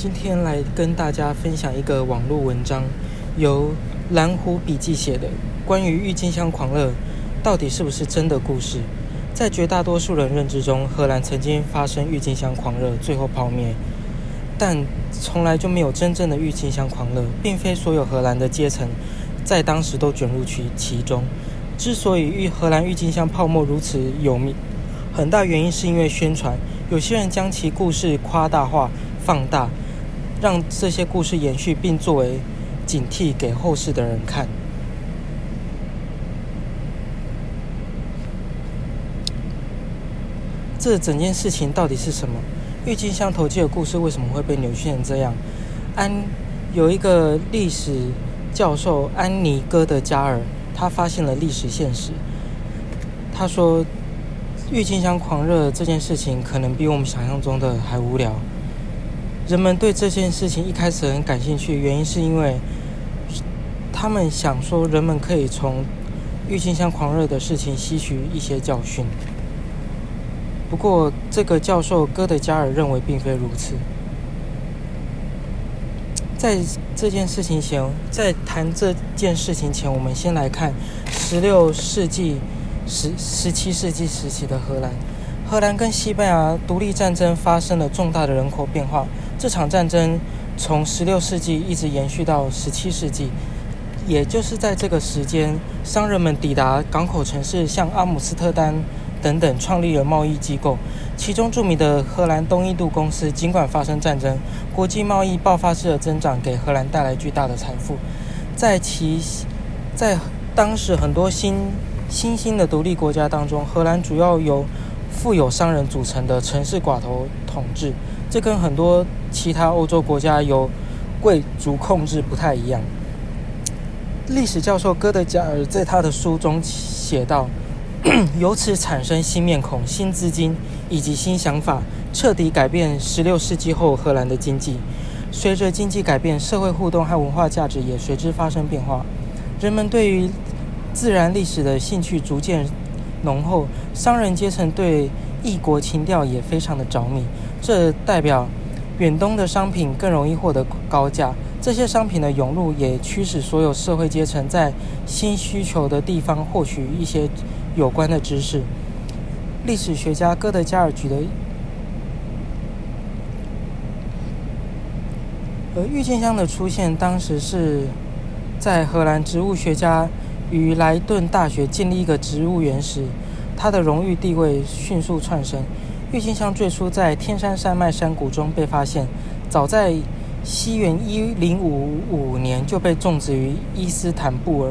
今天来跟大家分享一个网络文章，由蓝湖笔记写的关于郁金香狂热到底是不是真的故事。在绝大多数人认知中，荷兰曾经发生郁金香狂热，最后泡灭，但从来就没有真正的郁金香狂热，并非所有荷兰的阶层在当时都卷入其其中。之所以郁荷兰郁金香泡沫如此有名，很大原因是因为宣传。有些人将其故事夸大化、放大，让这些故事延续，并作为警惕给后世的人看。这整件事情到底是什么？郁金香投机的故事为什么会被扭曲成这样？安有一个历史教授安妮·戈德加尔，他发现了历史现实。他说。郁金香狂热这件事情可能比我们想象中的还无聊。人们对这件事情一开始很感兴趣，原因是因为他们想说人们可以从郁金香狂热的事情吸取一些教训。不过，这个教授戈德加尔认为并非如此。在这件事情前，在谈这件事情前，我们先来看十六世纪。十十七世纪时期的荷兰，荷兰跟西班牙独立战争发生了重大的人口变化。这场战争从十六世纪一直延续到十七世纪，也就是在这个时间，商人们抵达港口城市，像阿姆斯特丹等等，创立了贸易机构。其中著名的荷兰东印度公司，尽管发生战争，国际贸易爆发式的增长给荷兰带来巨大的财富。在其在当时很多新新兴的独立国家当中，荷兰主要由富有商人组成的城市寡头统治，这跟很多其他欧洲国家由贵族控制不太一样。历史教授戈德加尔在他的书中写道：“ 由此产生新面孔、新资金以及新想法，彻底改变16世纪后荷兰的经济。随着经济改变，社会互动和文化价值也随之发生变化。人们对于自然历史的兴趣逐渐浓厚，商人阶层对异国情调也非常的着迷。这代表远东的商品更容易获得高价。这些商品的涌入也驱使所有社会阶层在新需求的地方获取一些有关的知识。历史学家戈德加尔举的，而郁金香的出现，当时是在荷兰植物学家。于莱顿大学建立一个植物园时，他的荣誉地位迅速窜升。郁金香最初在天山山脉山谷中被发现，早在西元一零五五年就被种植于伊斯坦布尔。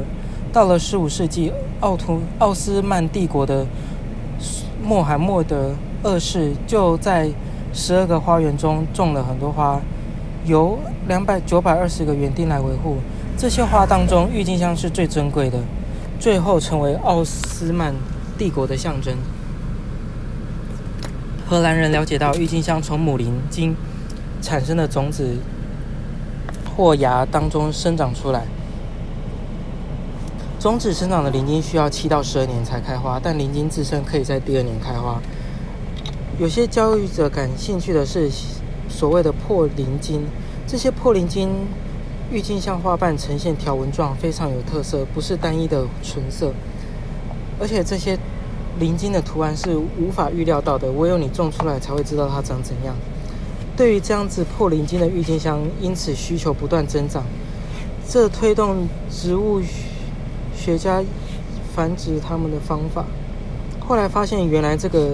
到了十五世纪，奥图奥斯曼帝国的穆罕默德二世就在十二个花园中种了很多花，由两百九百二十个园丁来维护。这些花当中，郁金香是最珍贵的，最后成为奥斯曼帝国的象征。荷兰人了解到，郁金香从母灵经产生的种子或芽当中生长出来。种子生长的灵经需要七到十二年才开花，但灵经自身可以在第二年开花。有些交易者感兴趣的是所谓的破灵经，这些破灵经。郁金香花瓣呈现条纹状，非常有特色，不是单一的纯色。而且这些鳞晶的图案是无法预料到的，唯有你种出来才会知道它长怎样。对于这样子破鳞晶的郁金香，因此需求不断增长，这推动植物学家繁殖它们的方法。后来发现，原来这个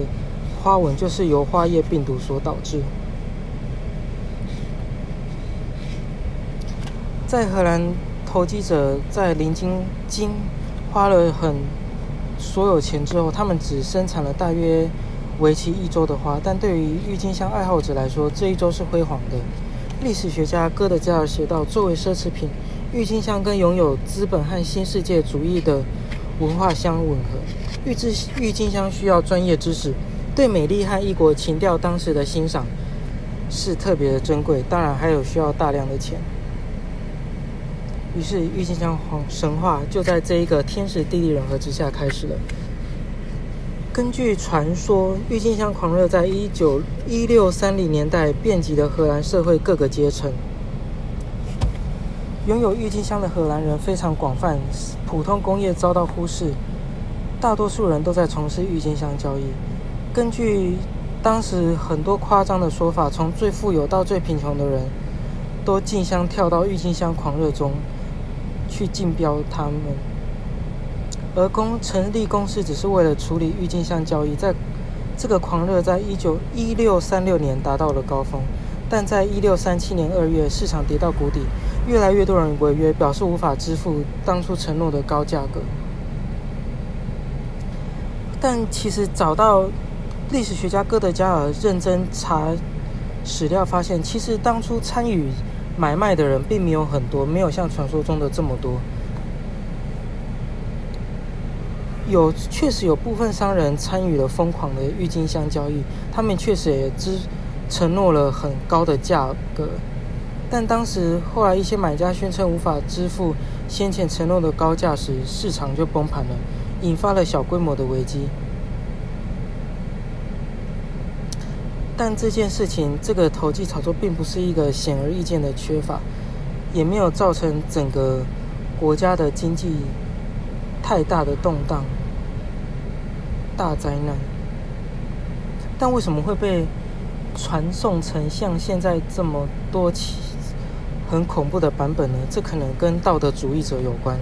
花纹就是由花叶病毒所导致。在荷兰，投机者在灵金金花了很所有钱之后，他们只生产了大约为期一周的花。但对于郁金香爱好者来说，这一周是辉煌的。历史学家戈德加尔写道：“作为奢侈品，郁金香跟拥有资本和新世界主义的文化相吻合。郁金郁金香需要专业知识，对美丽和异国情调当时的欣赏是特别的珍贵。当然，还有需要大量的钱。”于是，郁金香神话就在这一个天时地利人和之下开始了。根据传说，郁金香狂热在一九一六三零年代遍及了荷兰社会各个阶层。拥有郁金香的荷兰人非常广泛，普通工业遭到忽视，大多数人都在从事郁金香交易。根据当时很多夸张的说法，从最富有到最贫穷的人，都竞相跳到郁金香狂热中去竞标他们。而公成立公司只是为了处理郁金香交易，在这个狂热在一九一六三六年达到了高峰，但在一六三七年二月，市场跌到谷底。越来越多人违约，表示无法支付当初承诺的高价格。但其实找到历史学家哥德加尔认真查史料，发现其实当初参与买卖的人并没有很多，没有像传说中的这么多。有确实有部分商人参与了疯狂的郁金香交易，他们确实也支承诺了很高的价格。但当时后来一些买家宣称无法支付先前承诺的高价时，市场就崩盘了，引发了小规模的危机。但这件事情，这个投机炒作并不是一个显而易见的缺乏，也没有造成整个国家的经济太大的动荡、大灾难。但为什么会被传颂成像现在这么多起？很恐怖的版本呢？这可能跟道德主义者有关。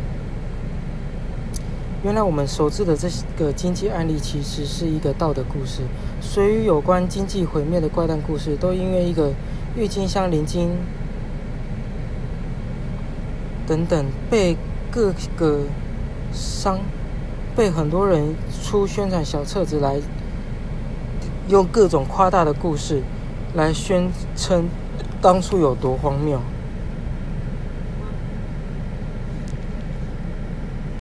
原来我们熟知的这个经济案例，其实是一个道德故事。所有有关经济毁灭的怪诞故事，都因为一个郁金香灵精等等，被各个商被很多人出宣传小册子来，用各种夸大的故事来宣称当初有多荒谬。